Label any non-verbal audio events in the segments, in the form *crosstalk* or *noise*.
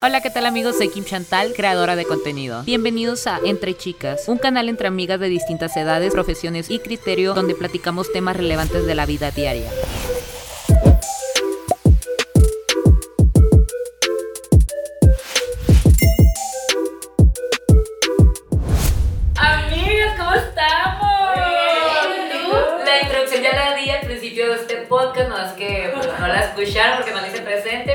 Hola, ¿qué tal amigos? Soy Kim Chantal, creadora de contenido. Bienvenidos a Entre Chicas, un canal entre amigas de distintas edades, profesiones y criterio donde platicamos temas relevantes de la vida diaria. Amigas, ¿cómo estamos? La introducción ya la di al principio de este podcast, no es que pues, no la escucharon porque no la hice presente,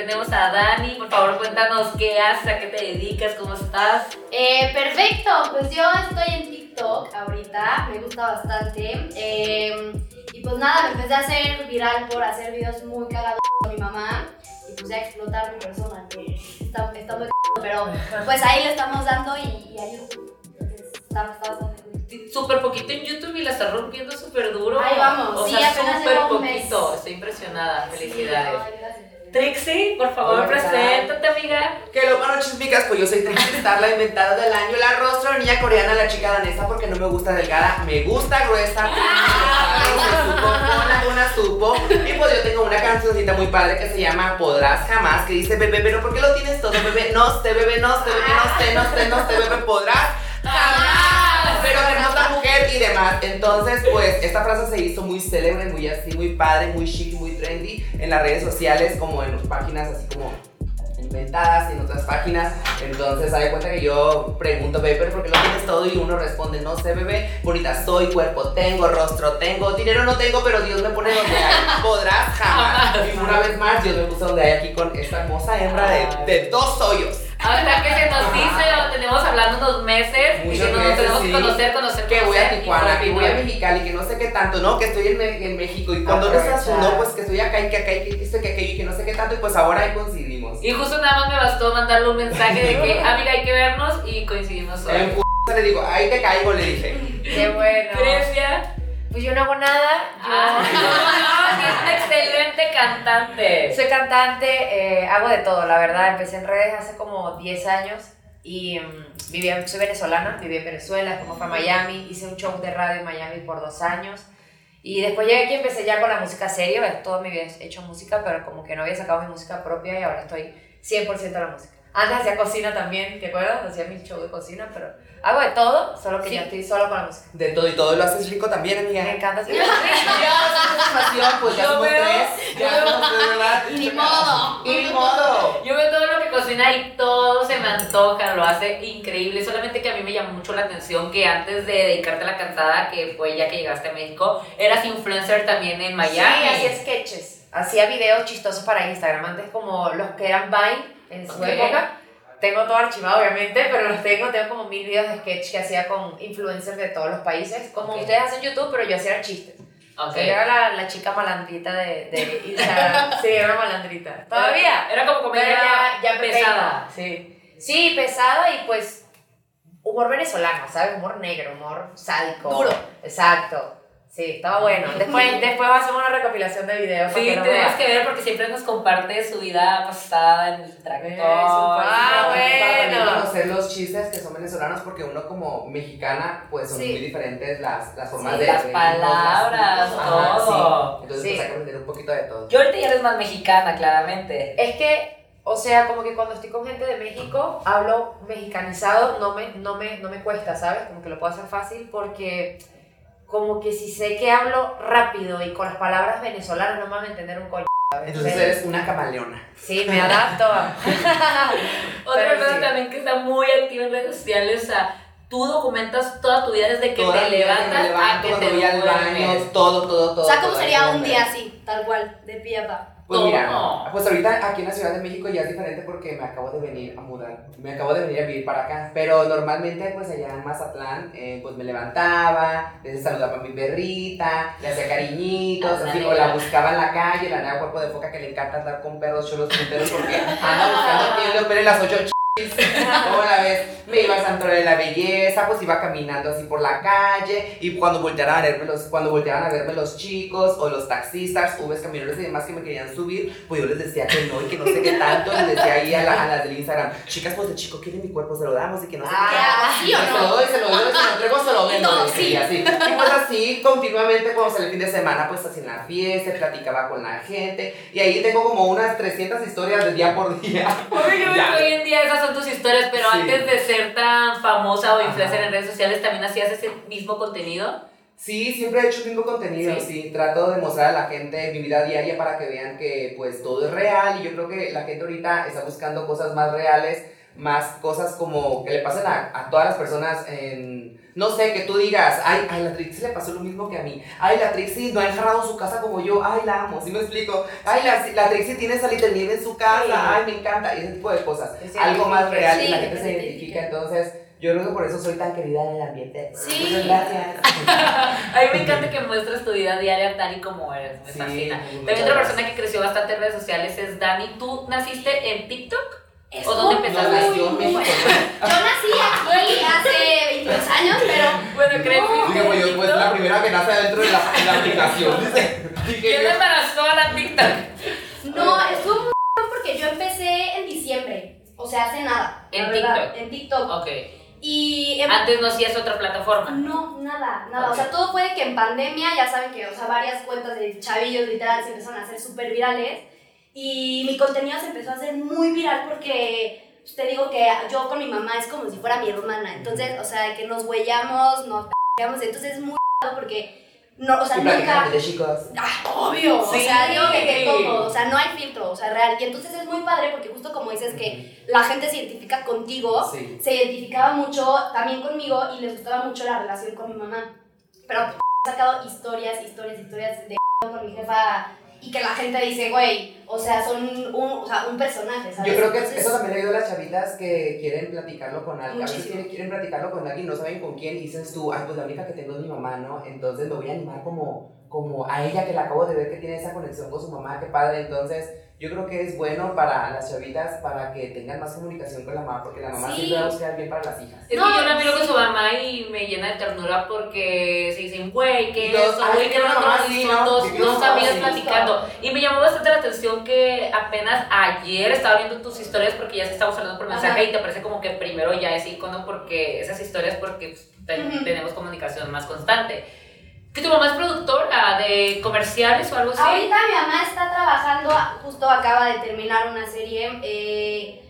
tenemos a Dani. Por favor, cuéntanos qué haces, a qué te dedicas, cómo estás. Eh, perfecto, pues yo estoy en TikTok ahorita, me gusta bastante. eh, y pues nada, me empecé a hacer viral por hacer videos muy cagados con mi mamá y pues ya explotar mi persona, que está, está muy cagado, pero pues ahí le estamos dando y, y ahí entonces, está, está bastante. Súper poquito en YouTube y la estás rompiendo súper duro. Ahí vamos, O sí, sea, súper un mes. poquito. Estoy impresionada. Felicidades. Sí, gracias. Trixie, por favor, Hola, preséntate, amiga. Que lo bueno, chismicas, pues yo soy Trixie Star, la inventada del año, la rostro niña coreana, la chica danesa, porque no me gusta delgada, me gusta gruesa, supo, una supo. Y pues yo tengo una cancioncita muy padre que se llama Podrás Jamás, que dice, bebé, pero ¿por qué lo tienes todo, bebé? No te, bebé, no te, bebé, no te, no te, no te, bebé, podrás jamás. Pero hermosa mujer y demás. Entonces, pues, esta frase se hizo muy célebre, muy así, muy padre, muy chic, muy trendy en las redes sociales, como en páginas así como inventadas y en otras páginas. Entonces, hay cuenta que yo pregunto, bebé, ¿pero por qué lo tienes todo? Y uno responde, no sé, bebé, bonita soy, cuerpo tengo, rostro tengo, dinero no tengo, pero Dios me pone donde hay. *laughs* Podrás jamás. Y una vez más, Dios me puso donde hay aquí con esta hermosa hembra de, de dos hoyos. Ahorita que se nos dice, lo tenemos hablando unos meses y Muchos que nos meses, tenemos que sí. conocer, conocer, Que voy a Tijuana, que voy a. Mexicali, que no sé qué tanto, ¿no? Que estoy en, México y cuando no estás no, pues que estoy acá y que acá y que esto y que aquello y que no sé qué tanto y pues ahora ahí coincidimos. Y justo nada más me bastó mandarle un mensaje de que, amiga, hay que vernos y coincidimos hoy. En le digo, ahí te caigo, le dije. Qué bueno. Grecia. Pues yo no hago nada. Yo Ah, *laughs* no, es excelente cantante. soy cantante, eh, hago de todo, la verdad. Empecé en redes hace como 10 años y mm, vivía, soy venezolana, viví en Venezuela, como fue a Miami, hice un show de radio en Miami por dos años. Y después llegué aquí y empecé ya con la música serio, es toda mi vida he hecho música, pero como que no había sacado mi música propia y ahora estoy 100% a la música. Antes hacía cocina también, ¿te acuerdas? Hacía mi show de cocina, pero hago de todo, solo que Sí. ya estoy solo con la música. De todo y todo lo haces rico también, amiga. Me encanta hacer *laughs* pasión, pues ya Yo somos veo- tres. Ya somos tres, ¿verdad? Y ni modo. Y ni modo. Yo veo todo lo que cocina y todo se me antoja, lo hace increíble. Solamente que a mí me llamó mucho la atención que antes de dedicarte a la cantada, que fue ya que llegaste a México, eras influencer también en Miami. Sí, hacía sketches. Hacía videos chistosos para Instagram. Antes como los que eran Vine en su Ok. época. Tengo todo archivado, obviamente, pero los tengo. Tengo como mil videos de sketch que hacía con influencers de todos los países. Como Ok. ustedes hacen YouTube, pero yo hacía chistes. Ok. O sea, yo era la, la chica malandrita de, de Instagram. *laughs* sí, era malandrita. Todavía. Era como comedia ya, ya pesada. pesada. Sí. Sí, pesada y pues humor venezolano, ¿sabes? Humor negro, humor sádico. Duro. Exacto. Sí, estaba bueno. Después, después hacemos una recopilación de videos. Sí, tenemos que ver porque siempre nos comparte su vida pasada en el tractor. Eso, ah, bueno. Para también conocer los chistes que son venezolanos, porque uno como mexicana, pues son Sí. muy diferentes las, las formas Sí, de las palabras, todo. sí. Entonces, Sí. pues hay que aprender un poquito de todo. Yo ahorita ya eres más mexicana, claramente. Es que, o sea, como que cuando estoy con gente de México, hablo mexicanizado, no me, no me, no me cuesta, ¿sabes? Como que lo puedo hacer fácil porque como que si sé que hablo rápido y con las palabras venezolanas no me van a entender un coño. Entonces eres una camaleona. Sí, me adapto. *laughs* Otra sí. también que está muy activa en redes sociales, o sea, tú documentas toda tu vida desde que Toda te levantas me levanto, a que te voy al baño, duermes. todo, todo, todo. O sea, ¿cómo todo, sería un día así, tal cual, de pie a pa? Pues mira, pues ahorita aquí en la Ciudad de México ya es diferente porque me acabo de venir a mudar, me acabo de venir a vivir para acá, pero normalmente pues allá en Mazatlán eh, pues me levantaba, les saludaba a mi perrita, le hacía cariñitos, así, o la buscaba en la calle, la nueva cuerpo de foca que le encanta andar con perros cholos punteros porque anda buscando quien le opere las ocho ch... ¿Cómo la ves? Me iba al santuario de la belleza, pues iba caminando así por la calle y cuando volteaban a verme los, cuando volteaban a verme los chicos o los taxistas, ubes, camioneros y demás que me querían subir, pues yo les decía que no y que no sé qué tanto, les decía ahí a, la- a las del Instagram, chicas, pues el chico quiere mi cuerpo, se lo damos y que no sé qué. Ah, ¿sí o Se lo no? doy, se lo doy, se lo entrego, se lo vendo. No, decía, así. Y pues así, continuamente, cuando salía el fin de semana, pues así en la fiesta, platicaba con la gente. Y ahí tengo como unas 300 historias de día por día. Oye, hoy en día esas son tus historias, pero Sí. antes de ser tan famosa o influencer Ajá. en redes sociales, ¿también hacías ese mismo contenido? Sí, siempre he hecho el mismo contenido, Sí. sí. Trato de mostrar a la gente mi vida diaria para que vean que pues todo es real y yo creo que la gente ahorita está buscando cosas más reales, más cosas como que le pasen a, a todas las personas en... No sé, que tú digas, ay, ay, la Trixie le pasó lo mismo que a mí. Ay, la Trixie no ha enjarrado su casa como yo. Ay, la amo, ¿sí me explico? Ay, la, la Trixie tiene salita de nieve en su casa. Sí. Ay, me encanta. Y ese tipo de cosas. Algo más real y la gente se identifica. Entonces, yo creo que por eso soy tan querida en el ambiente. Sí. Muchas gracias. *laughs* A mí me encanta que muestres tu vida diaria tal y como eres, me Sí, fascina. También otra persona que creció bastante en redes sociales es Dani. ¿Tú naciste en TikTok? ¿O dónde empezaste? México. bueno. *laughs* Yo nací aquí hace 22 años, creciste Digo, pues yo pues la primera que nace adentro de la, de la aplicación. Dice, *laughs* dije ¿Quién embarazó a la TikTok? no, estuvo muy porque yo empecé en diciembre. O sea, hace nada. ¿En verdad, TikTok? En TikTok. Ok. Y em- Antes no hacías otra plataforma. No, nada, nada. O sea, todo puede que en pandemia, ya saben que, o sea, varias cuentas de chavillos literal se empezaron a hacer súper virales. Y mi contenido se empezó a hacer muy viral porque te digo que yo con mi mamá es como si fuera mi hermana. Entonces, o sea, que nos huellamos, nos pegamos. Entonces es muy porque, no, o sea, y nunca. de chicos. Ah, obvio, Sí. o sea, digo que, que todo, o sea, no hay filtro, o sea, real. Y entonces es muy padre porque justo como dices que la gente se identifica contigo, Sí. se identificaba mucho también conmigo y les gustaba mucho la relación con mi mamá. Pero he sacado historias, historias, historias de con mi jefa y que la gente dice, güey, o sea, son un, o sea, un personaje, ¿sabes? Yo creo que Entonces, eso también le ayuda a las chavitas que quieren platicarlo con alguien. A veces quieren, quieren platicarlo con alguien, no saben con quién, y dices tú, ay, pues la única que tengo es mi mamá, ¿no? Entonces me voy a animar como, como a ella que la acabo de ver que tiene esa conexión con su mamá, qué padre. Entonces, yo creo que es bueno para las chavitas para que tengan más comunicación con la mamá, porque la mamá Sí. siempre va a buscar bien para las hijas. Es No, que yo la miro sí. con su mamá y me llena de ternura porque se dicen, güey, ¿qué Y es eso? Güey, qué ¿qué buena no son ¿no? dos, dos amigas platicando. Y me llamó bastante la atención que apenas ayer estaba viendo tus historias porque ya estamos hablando por mensaje Ajá. y te parece como que primero ya es icono porque esas historias porque pues, te- Ujú. tenemos comunicación más constante. ¿Que tu mamá es productora de comerciales o algo así? Ahorita mi mamá está trabajando, justo acaba de terminar una serie eh,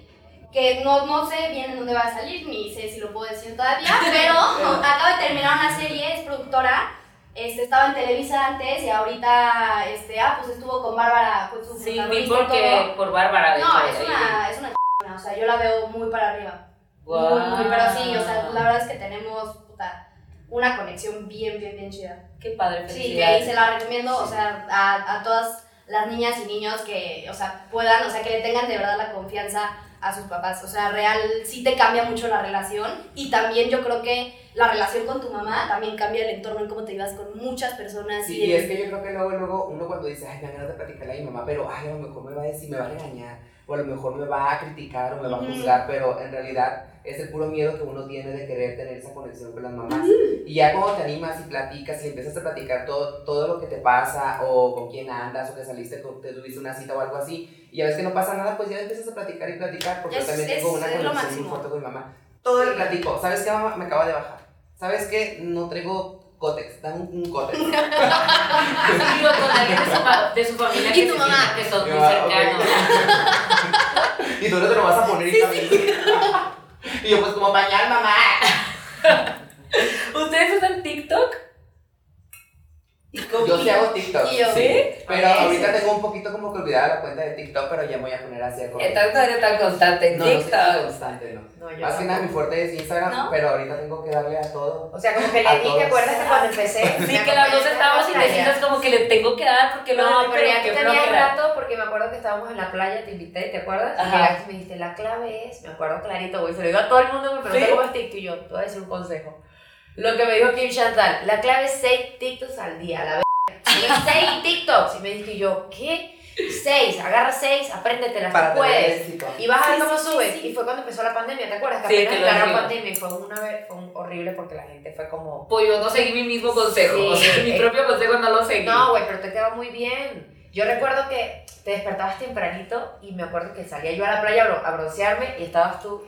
que no, no sé bien en dónde va a salir, ni sé si lo puedo decir todavía, *laughs* pero acaba de terminar una serie, es productora. Este, estaba en Televisa antes y ahorita este, ah, pues estuvo con Bárbara, pues su Sí, vi porque por Bárbara, de No, hecho, es ahí una, es una o sea, yo la veo muy para arriba. vi. Muy, muy, pero sí, o sea, la verdad es que tenemos puta, una conexión bien, bien, bien chida. Qué padre, Sí, que felicidades. se la recomiendo, o sea, a, a todas las niñas y niños que, o sea, puedan, o sea, que le tengan de verdad la confianza a sus papás. O sea, real, sí te cambia mucho la relación y también yo creo que la relación con tu mamá también cambia el entorno en cómo te llevas con muchas personas. Sí, y es que yo creo que luego, luego uno cuando dice, ay, me ganas de platicarle a mi mamá, pero ay, a lo mejor me va a decir, me va a regañar, o a lo mejor me va a criticar o me va a juzgar, pero en realidad es el puro miedo que uno tiene de querer tener esa conexión con las mamás. Y ya cuando te animas y platicas y empiezas a platicar todo, todo lo que te pasa, o con quién andas, o que saliste, con, te tuviste una cita o algo así, y a veces que no pasa nada, pues ya empiezas a platicar y platicar, porque Es- yo también tengo una lo conexión muy fuerte con mi mamá. Todo le platico, ¿sabes qué, mamá? Me acaba de bajar. ¿Sabes qué? No traigo cótex, dame un, un cótex. Digo, con alguien de su, de su familia ¿Y que tu mamá? que son muy cercanos. *laughs* y tú no te lo vas a poner y también. *laughs* y yo, pues como pañal, mamá. *laughs* ¿Ustedes usan TikTok? Yo sí hago TikTok. Y yo. ¿Sí? Pero Ok. ahorita tengo un poquito como que olvidada la cuenta de TikTok, pero ya me voy a poner así a correr. Entonces no eres tan constante en No, no soy tan TikTok. constante, no. No, yo Más que nada mi fuerte es Instagram, ¿No? pero ahorita tengo que darle a todo. O sea, como que le di. ¿te acuerdas que cuando empecé? Sí, que las dos estábamos playa? indecidas como que le tengo que dar porque lo No, doy, pero ya tú tenías flojera. rato porque me acuerdo que estábamos en la playa, te invité, ¿te acuerdas? Y Ajá. llegaste y me dijiste, la clave es, me acuerdo clarito, güey, se lo digo a todo el mundo, me preguntó ¿Sí? cómo es TikTok y yo, te voy a decir un consejo. Lo que me dijo Kim Chantal, la clave es 6 TikToks al día, la 6 TikToks. Y me dijiste y yo, ¿qué? Seis, agarra seis, apréndetelas, Para tú puedes. Y vas a ver Sí, cómo sí, sí, subes. sí. Y fue cuando empezó la pandemia, ¿te acuerdas? Que Sí, apenas digo. pandemia y fue una vez, fue un- horrible porque la gente fue como... Pues yo no seguí mi mismo consejo. Sí, o sea, mi eh, propio consejo no lo seguí. No, güey, pero te quedó muy bien. Yo recuerdo que te despertabas tempranito y me acuerdo que salía yo a la playa a broncearme y estabas tú.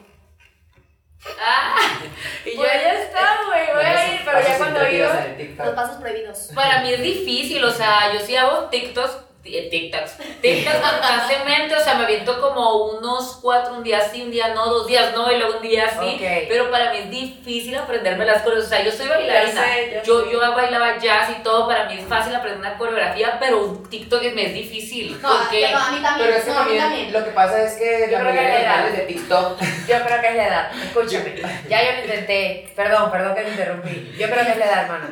Ah, *laughs* y yo Pues ya está, güey, voy a ir, pero ya cuando iba... Los pasos prohibidos. Para mí es difícil, o sea, yo sí hago TikToks, TikToks, TikToks *laughs* constantemente, o sea, me aviento como unos cuatro, un día sí, un día no, dos días no, y luego un día sí, Ok. pero para mí es difícil aprenderme las coreografías, o sea, yo soy bailarina, sé, ya yo, sé. yo bailaba jazz y todo, para mí es fácil aprender una coreografía, pero un TikTok me es difícil, No, porque... no, a mí también. Pero es que no, a mí también, también. lo que pasa es que Yo la creo que mayoría de era- canales de TikTok Yo creo que es la edad, escúchame. Ya yo lo intenté. Perdón, perdón que me interrumpí. Yo creo que es la edad, hermano.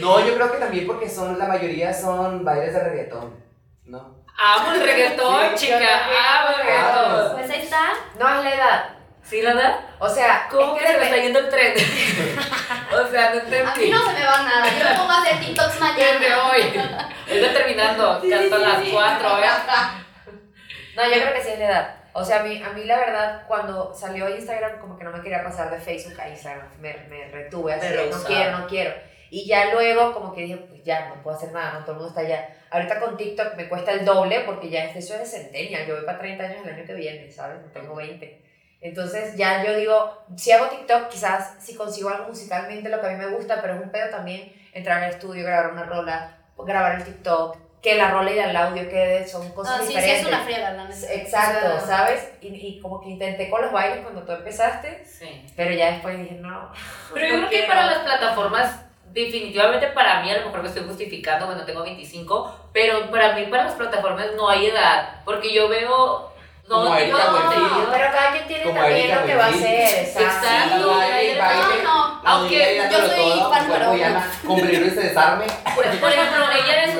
No, yo creo que también porque son, la mayoría son bailes de reggaetón, ¿no? Amo el reggaetón, Sí, chica, amo el reggaetón. Pues ahí está. No es la edad. ¿Sí, la da? O sea, ¿Cómo es que se me está yendo el tren? *laughs* o sea, no A mí no se me va nada. Yo me pongo a hacer TikToks Desde mañana. hoy. Estoy terminando, canto a las 4, ¿eh? *laughs* No, yo creo que sí es la edad. O sea, a mí, a mí la verdad, cuando salió Instagram, como que no me quería pasar de Facebook a Instagram. Me, me retuve así, no quiero, no quiero. Y ya luego, como que dije, pues ya, no puedo hacer nada, no todo el mundo está allá. Ahorita con TikTok me cuesta el doble porque ya este eso es de centennial. Yo voy para 30 años el año que viene, ¿sabes? No tengo 20. Entonces ya yo digo, si hago TikTok, quizás si consigo algo musicalmente, lo que a mí me gusta, pero es un pedo también entrar al estudio, grabar una rola, grabar el TikTok, que la rola y el audio quede, son cosas Ah, sí, sí, diferentes. es una friega, la neta. Exacto, sea, ¿sabes? Y, y como que intenté con los bailes cuando tú empezaste, Sí. pero ya después dije, no. Pero yo creo que para las plataformas, definitivamente para mí, a lo mejor me estoy justificando, bueno, tengo 25, pero para mí, para las plataformas no hay edad, porque yo veo... No, contenido. Pero cada quien tiene Como también Erika lo que va a hacer, exacto. No, no. Aunque yo soy fan cuerpo número y alma, con brillo y se desarme. Por, por ejemplo, ella es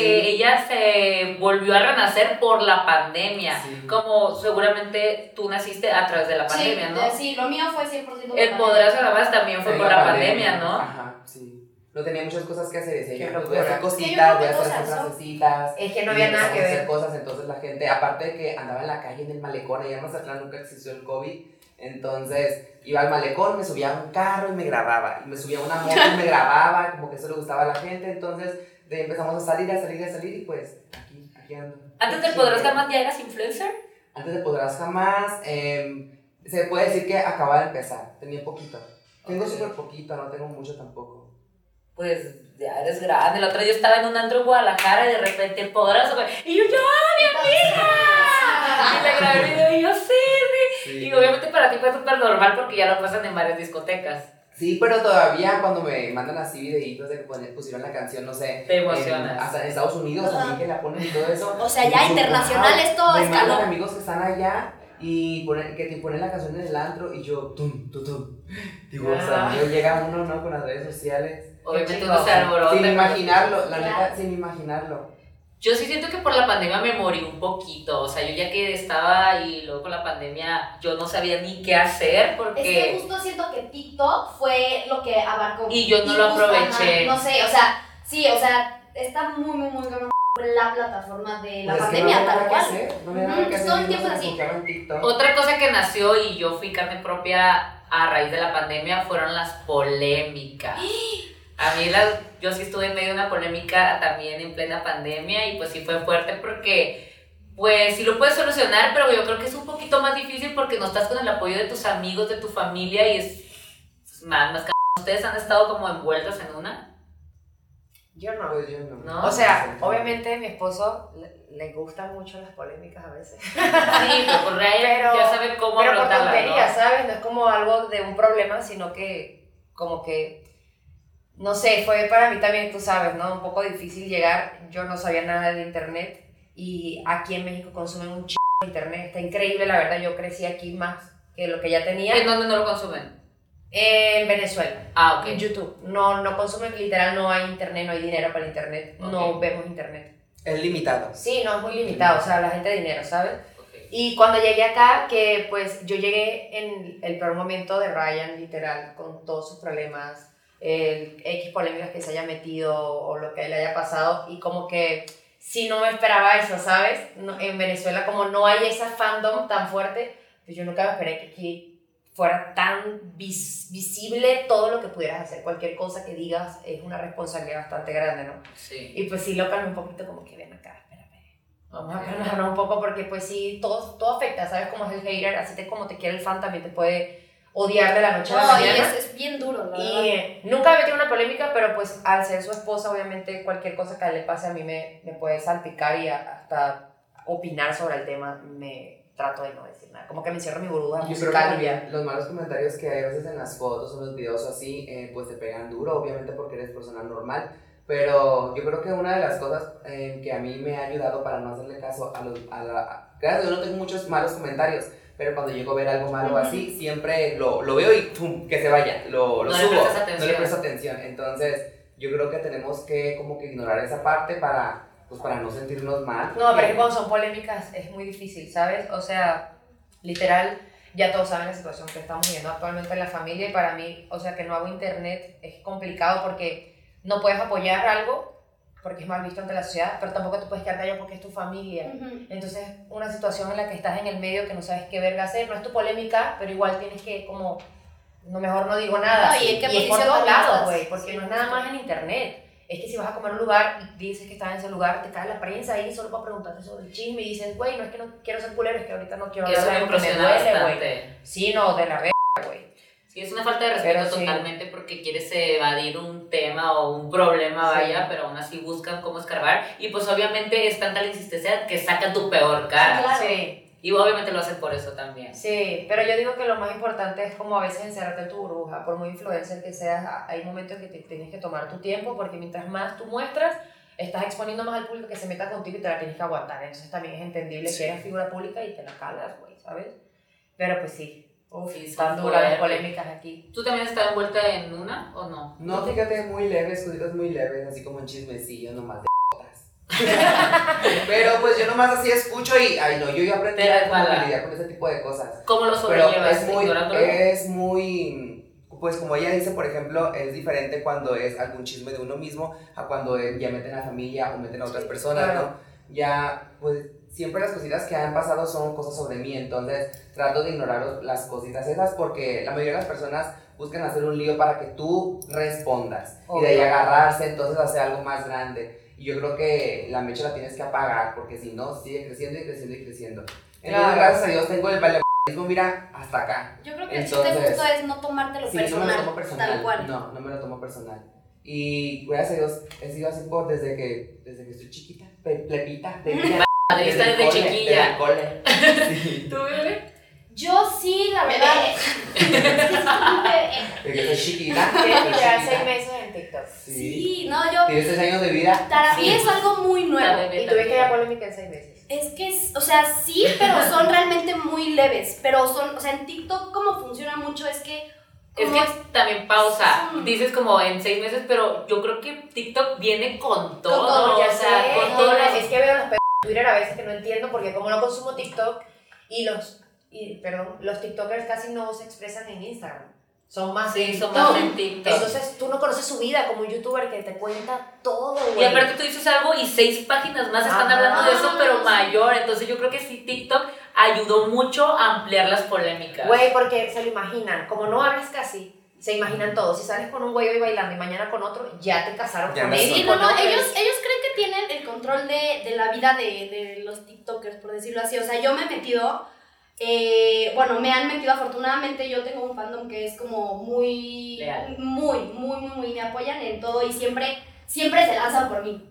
que Sí. ella se volvió a renacer por la pandemia, Sí. como seguramente tú naciste a través de la pandemia, sí, ¿no? eh, sí, lo mío fue 100% por El la poderoso de la más también fue por la pandemia, ¿no? Ajá, sí. No tenía muchas cosas que hacer. Decía, yo voy a hacer cositas, voy a hacer frasecitas. Es que no había nada que hacer ver. cosas, entonces la gente, aparte de que andaba en la calle en el malecón, allá en Mazatlán nunca existió el COVID, entonces iba al malecón, me subía a un carro y me grababa, y me subía a una moto y me *laughs* grababa, como que eso le gustaba a la gente, entonces de empezamos a salir, a salir, a salir y pues aquí, aquí ando. Antes del Sí. Poderoso Jamás ya eras influencer. Antes de Podrás Jamás, em, se puede decir que acababa de empezar, tenía poquito. Tengo Ok. súper poquito, no tengo mucho tampoco. Pues ya eres grande. El otro día estaba en un antro en Guadalajara y de repente el fue- y yo, ¡ya, mi amiga! Y le grabé el video y yo, sí, sí. Y obviamente para ti fue súper normal porque ya lo pasan en varias discotecas. Sí, pero todavía cuando me mandan así videitos de que pone- pusieron la canción, no sé. Te en- emocionas. hasta en Estados Unidos también que la ponen y todo eso. *laughs* O sea, ya internacional "Wow". esto Me mandan amigos que están allá y ponen, que te ponen la canción en el antro y yo, tum, tum, tum. Digo, o sea, yo llega uno, ¿no? Con las redes sociales. Obviamente chido. uno se alborota. Sin imaginarlo, la neta, sin imaginarlo. Yo sí siento que por la pandemia me morí un poquito. O sea, yo ya que estaba y luego con la pandemia yo no sabía ni qué hacer Es que porque... justo siento que TikTok fue lo que abarcó. Y yo no lo justo, aproveché. No sé, o sea, sí, o sea, está muy, muy, muy la plataforma de la Pues es que pandemia, tal cual. todo el y tiempo así. Otra cosa que nació y yo fui carne propia a raíz de la pandemia fueron las polémicas. A mí las, yo sí estuve en medio de una polémica también en plena pandemia y pues sí fue fuerte porque pues sí lo puedes solucionar, pero yo creo que es un poquito más difícil porque no estás con el apoyo de tus amigos, de tu familia y es pues, más, más c- ¿Ustedes han estado como envueltos en una? Yo no. Pues yo no. No. O sea, obviamente a mi esposo le, le gustan mucho las polémicas a veces. Sí, pero por ahí *laughs* Pero- ya sabe cómo Pero por tonterías, ¿no? ¿sabes? No es como algo de un problema, sino que como que, no sé, fue para mí también, tú sabes, ¿no? Un poco difícil llegar. Yo no sabía nada de internet y aquí en México consumen un chingo de internet. Está increíble, la verdad. Yo crecí aquí más que lo que ya tenía. ¿En dónde no lo consumen? En Venezuela. Ah, ok. En YouTube. No, no consumen, literal, no hay internet, no hay dinero para internet. No vemos internet. Es limitado. Sí, no es muy limitado, o sea, la gente de dinero, ¿sabes? Y cuando llegué acá, que pues yo llegué en el peor momento de Ryan, literal, con todos sus problemas, el X polémicas que se haya metido o lo que le haya pasado, y como que sí no me esperaba eso, ¿sabes? No- en Venezuela como no hay esa fandom tan fuerte, pues yo nunca me esperé que aquí fuera tan vis- visible todo lo que pudieras hacer. Cualquier cosa que digas es una responsabilidad bastante grande, ¿no? Sí. Y pues sí lo calmé un poquito como que ven acá, espérame. Vamos a calmarnos un poco porque pues sí, todo, todo afecta, ¿sabes? Como es el hater, así te, como te quiere el fan también te puede odiar de la noche a la No, y mañana. es, es bien duro, la Y verdad. eh, nunca me metí en una polémica, pero pues al ser su esposa, obviamente cualquier cosa que le pase a mí me, me puede salpicar y a- hasta opinar sobre el tema, me trato de no decir nada. Como que me encierro en mi burbuja Yo creo que musical y ya. también los malos comentarios que hay a veces en las fotos o en los videos o así, eh, pues te pegan duro, obviamente porque eres persona normal. Pero yo creo que una de las cosas eh, que a mí me ha ayudado para no hacerle caso a los... A la, a- gracias a Dios no tengo muchos malos comentarios, pero cuando llego a ver algo malo o así, siempre lo, lo veo y ¡pum! que se vaya, lo, lo No le subo, prestas no le presto atención. Entonces yo creo que tenemos que como que ignorar esa parte para, pues, para no sentirnos mal. No, pero es que cuando son polémicas es muy difícil, ¿sabes? O sea, literal, ya todos saben la situación que estamos viviendo actualmente en la familia y para mí, o sea, que no hago internet es complicado porque no puedes apoyar algo porque es mal visto ante la sociedad, pero tampoco te puedes quedar callado porque es tu familia. Entonces, una situación en la que estás en el medio que no sabes qué verga hacer, no es tu polémica, pero igual tienes que como, no mejor no digo nada. No, y en qué es por posición todos lados, güey, porque Sí, no es nada más en internet. Es que si vas a comer a un lugar y dices que estás en ese lugar, te cae la prensa ahí solo para preguntarte sobre el chisme y dices, güey, no es que no quiero ser culero, es que ahorita no quiero hablar de algo que me duele, güey. Sí, no, de la verga, Sí, es una falta de respeto Pero sí. totalmente porque quieres evadir un tema o un problema, Sí. vaya, pero aún así buscan cómo escarbar. Y pues obviamente es tanta la insistencia que sacan tu peor cara. Claro. Sí. Y obviamente lo hacen por eso también. Sí, pero yo digo que lo más importante es como a veces encerrarte en tu burbuja, por muy influencer que seas, hay momentos en que te tienes que tomar tu tiempo porque mientras más tú muestras, estás exponiendo más al público que se meta contigo y te la tienes que aguantar. Entonces también es entendible Sí. que eres figura pública y te la calas, güey, ¿sabes? Pero pues sí, uf, Sí, tan duras las polémicas aquí. ¿Tú también has estado envuelta en una o no? No, fíjate, muy leves, cositas muy leves, así como un chismecillo nomás de. *laughs* Pero pues yo nomás así escucho y, ay no, yo ya aprendí a lidiar con ese tipo de cosas. ¿Cómo lo sobrellevas? es muy, es muy, pues como ella dice, por ejemplo, es diferente cuando es algún chisme de uno mismo a cuando eh, ya meten a familia o meten a otras personas, claro. ¿no? Ya, pues siempre las cositas que han pasado son cosas sobre mí, entonces trato de ignorar las cositas esas porque la mayoría de las personas buscan hacer un lío para que tú respondas y de ahí Obvio. agarrarse, entonces hacer algo más grande. Y yo creo que la mecha la tienes que apagar porque si no, sigue creciendo y creciendo y creciendo. Entonces, Claro. gracias a Dios tengo el valerismo, mira, hasta acá. Yo creo que el Entonces- chiste justo es no tomártelo Sí, no me personal, lo tomo personal. tal cual. No, no me lo tomo personal. Y gracias a Dios he sido así por desde que, desde que estoy chiquita, plepita, plebilla. Madrista el desde cole, chiquilla. desde. *laughs* Sí, ¿Tú, bebé? Yo sí, la verdad. *laughs* es que desde que soy chiquita. *laughs* Que chiquita. seis meses en TikTok. Sí. sí, no, yo. Tienes seis años de vida. Para mí Sí. es algo muy nuevo. bebé Y tuviste también. ya polémica en seis meses. Es que, es- o sea, sí, pero son realmente muy leves. Pero son, o sea, en TikTok, como funciona mucho es que. Es que también pausa, dices como en seis meses, pero yo creo que TikTok viene con todo, todo, o sea, sé, con todo Es que veo los de Twitter a veces que no entiendo porque como no consumo TikTok y los, y, perdón, los TikTokers casi no se expresan en Instagram. Son más Sí, en son TikTok. más en TikTok. Entonces tú no conoces su vida como un youtuber que te cuenta todo, Y aparte tú dices algo y seis páginas más están hablando de eso, pero mayor. Entonces yo creo que sí, TikTok ayudó mucho a ampliar las polémicas. Güey, porque se lo imaginan. Como no hablas casi, se imaginan todo. Si sales con un güey hoy bailando y mañana con otro, ya te casaron Ya con él. Sí, no, no, ellos, ellos creen que tienen el control de, de la vida de, de los TikTokers, por decirlo así. O sea, yo me he metido, eh, bueno, me han metido afortunadamente, yo tengo un fandom que es como muy, Leal. muy, muy, muy, muy, me apoyan en todo y siempre, siempre se lanzan por mí.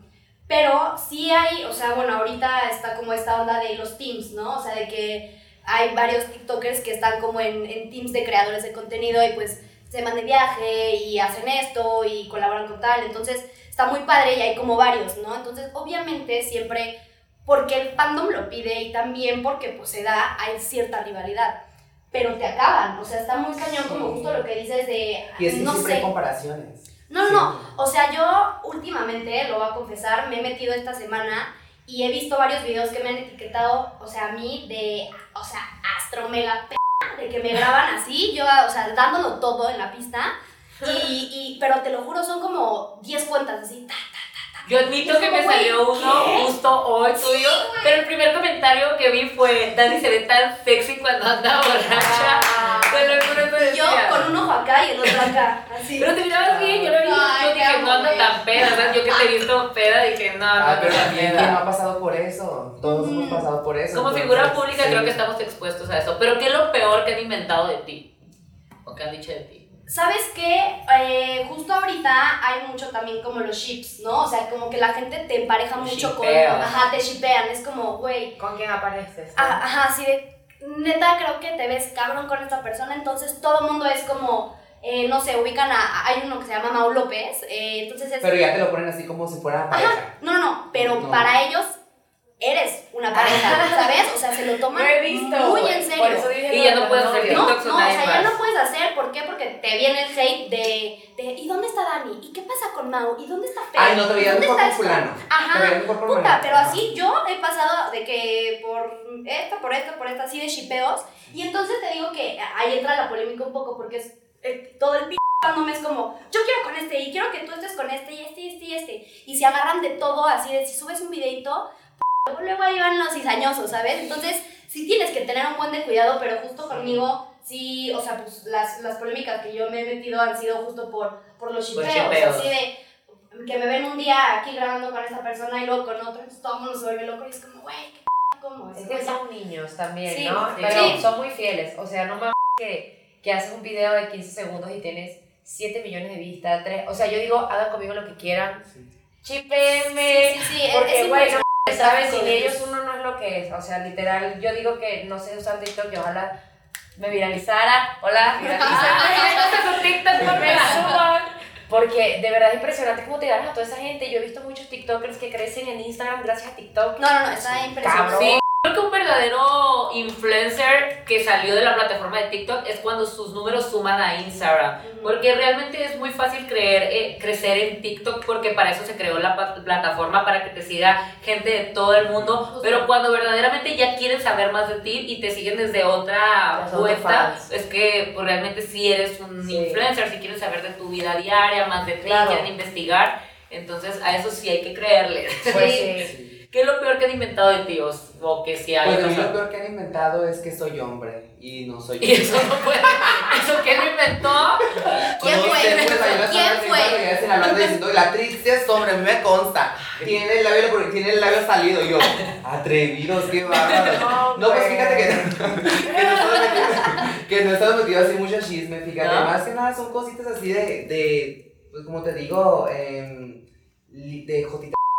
Pero sí hay, o sea, bueno, ahorita está como esta onda de los teams, ¿no? O sea, de que hay varios TikTokers que están como en, en teams de creadores de contenido y pues se van de viaje y hacen esto y colaboran con tal. Entonces está muy padre y hay como varios, ¿no? Entonces, obviamente, siempre porque el fandom lo pide y también porque pues se da, hay cierta rivalidad. Pero te acaban, o sea, está muy cañón como justo lo que dices de, Y es que no siempre sé. hay comparaciones. No, no, no, o sea, yo últimamente, lo voy a confesar, me he metido esta semana y he visto varios videos que me han etiquetado, o sea, a mí de, o sea, astro mega p de que me graban así, yo, o sea, dándolo todo en la pista. Y, y, pero te lo juro, son como 10 cuentas así, ta, ta, ta, ta, Yo admito que me salió uno ¿qué? justo hoy tuyo, pero el primer comentario que vi fue, Dani se ve tan sexy cuando anda borracha. Te lo juro, te Y yo decía. con un ojo acá y el otro acá, así. Pero te mirabas bien, yo lo vi, Ay, yo te dije, amo, no anda güey. tan peda, ¿sabes? Yo que te he visto peda, dije, no, no, Ah, no, pero no, también peda. ¿quién no ha pasado por eso? Todos hemos pasado por eso. Como entonces, figura pública sí. creo que estamos expuestos a eso. Pero ¿qué es lo peor que han inventado de ti? ¿O que han dicho de ti? ¿Sabes qué? Eh, justo ahorita hay mucho también como los ships, ¿no? O sea, como que la gente te empareja mucho con... Ajá, te shipean. Es como, güey, ¿Con quién apareces? ah, ajá, así de... Neta, creo que te ves cabrón con esta persona, entonces todo el mundo es como... eh, no sé, ubican a... Hay uno que se llama Mau López, eh, entonces es... Pero ya te lo ponen así como si fuera pareja. No, no, no, pero No. para ellos eres una pareja, *laughs* ¿sabes? O sea, se lo toman Lo he visto. muy en serio. Por eso dije Y ya no puedes hacer. No, TikToks o no, o sea, ya no puedes hacer, ¿por qué? Porque te viene el hate de, de ¿y dónde está Dani? ¿Y qué pasa con Mau? ¿Y dónde está Fer? Ay, no te veías ¿Dónde está fulano. Ajá, puta, pero así yo he pasado de que por esto, por esto, por esto, así de shipeos, y entonces te digo que ahí entra la polémica un poco, porque es eh, todo el p me es como, yo quiero con este, y quiero que tú estés con este, y este, y este, y este, y se agarran de todo, así de si subes un videito, luego, luego ahí van los cizañosos, ¿sabes? Entonces, sí tienes que tener un buen de cuidado, pero justo conmigo, sí, o sea, pues las, las polémicas que yo me he metido han sido justo por, por los shippeos. así de que me ven un día aquí grabando con esta persona y luego con otro, entonces todo el mundo se vuelve loco y es como, güey, ¿qué p- ¿cómo? Es Es que son niños también, Sí, ¿no? sí. Pero Sí. son muy fieles. O sea, no mames que, que haces un video de 15 segundos y tienes 7 millones de vistas, 3. O sea, yo digo, hagan conmigo lo que quieran. Chipeme. Sí, sí, sí, es- Porque, es no mames, ¿sabes? Sin ellos uno no es lo que es. O sea, literal, yo digo que no sé usar TikTok y ojalá me viralizara. Hola, viralizara. TikTok, me suban. Porque de verdad es impresionante cómo te ganas a toda esa gente. Yo he visto muchos TikTokers que crecen en Instagram gracias a TikTok. No, no, no, está impresionante. Que un verdadero influencer que salió de la plataforma de TikTok es cuando sus números suman a Instagram. Porque realmente es muy fácil creer, eh, crecer en TikTok porque para eso se creó la plataforma, para que te siga gente de todo el mundo. Pero cuando verdaderamente ya quieren saber más de ti y te siguen desde otra cuenta, es que pues, realmente sí eres un Sí. influencer, si quieren saber de tu vida diaria, más de ti, Claro. quieren investigar. Entonces a eso sí hay que creerles. Pues *laughs* Sí. sí. ¿Qué es lo peor que han inventado de ti? O, o que si hay Pues mí pasado? lo peor que han inventado es que soy hombre y no soy *laughs* Y eso no puede. ¿Eso quién lo inventó? ¿Quién fue? pues, ¿Quién fue? la triste es hombre, a mí me consta. Tiene el labio, porque tiene el labio salido. Yo, atrevidos, qué *laughs* bárbaro. No, pues fíjate que, *laughs* que no estamos metidos, que no estamos metidos así mucho chisme, fíjate. ¿No? Más que nada son cositas así de, de pues como te digo, em, li-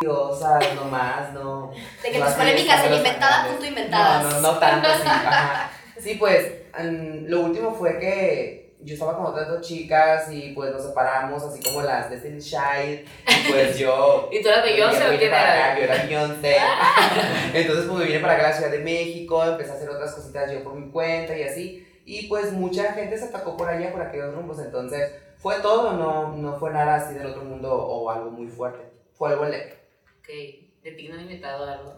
de jotitosas nomás, no. De que no tus polémicas en escándalos inventada, grandes. punto inventadas. No, no, no tanto, sí. *laughs* Ajá. Sí, pues, mm, lo último fue que yo estaba con otras dos chicas y pues nos separamos, así como las Destiny Child. Y pues yo. *laughs* ¿Y tú eras Beyoncé yo o quién era? Yo era Beyoncé. *laughs* Entonces, pues me vine para acá a la Ciudad de México, empecé a hacer otras cositas yo por mi cuenta y así. Y pues mucha gente se atacó por allá, por aquellos rumbos. Entonces, fue todo, no, no fue nada así del otro mundo o algo muy fuerte. Fue algo leve. ¿De ti no han inventado algo?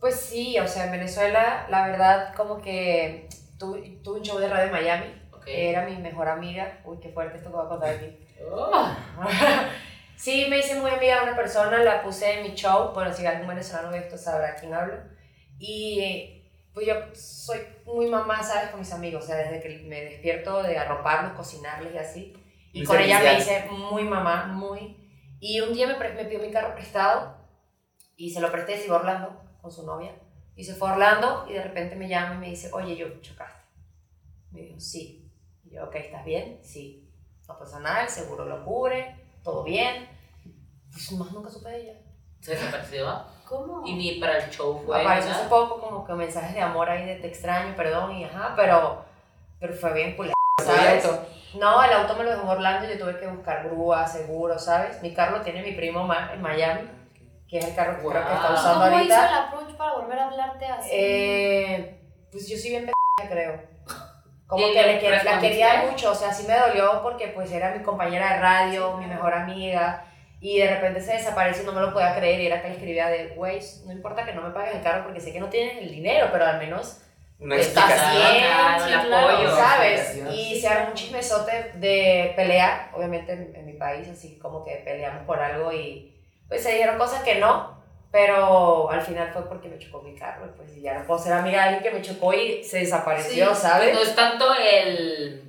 Pues sí, o sea, en Venezuela, la verdad, como que tuve, tuve un show de radio en Miami. Ok. Era mi mejor amiga. Uy, qué fuerte esto que voy a contar aquí. Oh. *laughs* sí, me hice muy amiga de una persona, la puse en mi show. Bueno, si algún venezolano ve esto sabrá a quién hablo. Y pues yo soy muy mamá, ¿sabes? Con mis amigos. O sea, desde que me despierto de arroparlos, cocinarles y así. Y Muy con ella me servicial. hice muy mamá, muy. Y un día me, me pidió mi carro prestado y se lo presté, se iba a Orlando con su novia. Y se fue a Orlando y de repente me llama y me dice, oye, yo chocaste. Me dijo, sí. Y yo, ok, ¿estás bien? Sí. No pasa nada, el seguro lo cubre, todo bien. Pues más nunca supe de ella. ¿Se desapareció? ¿Cómo? Y ni para el show fue. Apareció hace poco como que mensajes de amor ahí de te extraño, perdón, y ajá, pero, pero fue bien culero, ¿sabes? No, el auto me lo dejó en Orlando y yo tuve que buscar grúa, seguro, ¿sabes? Mi carro lo tiene mi primo en Miami, que es el carro que creo que está Wow. usando ¿Cómo hizo ahorita. el approach para volver a hablarte así? Eh, pues yo soy bien p***, creo. *laughs* Como ¿Y que le le, que- la quería mucho, o sea, sí me dolió porque pues era mi compañera de radio, mi mejor amiga, y de repente se desapareció y no me lo podía creer, y era que le escribía de, güey, no importa que no me pagues el carro porque sé que no tienes el dinero, pero al menos Una explicación. bien, claro. apoyo. ¿sabes? Y se armó un chismesote de pelear, obviamente en, en mi país, así como que peleamos por algo y pues se dijeron cosas que no, pero al final fue porque me chocó mi carro, pues y ya no puedo ser amiga de alguien que me chocó y se desapareció, Sí, ¿sabes? No es tanto el,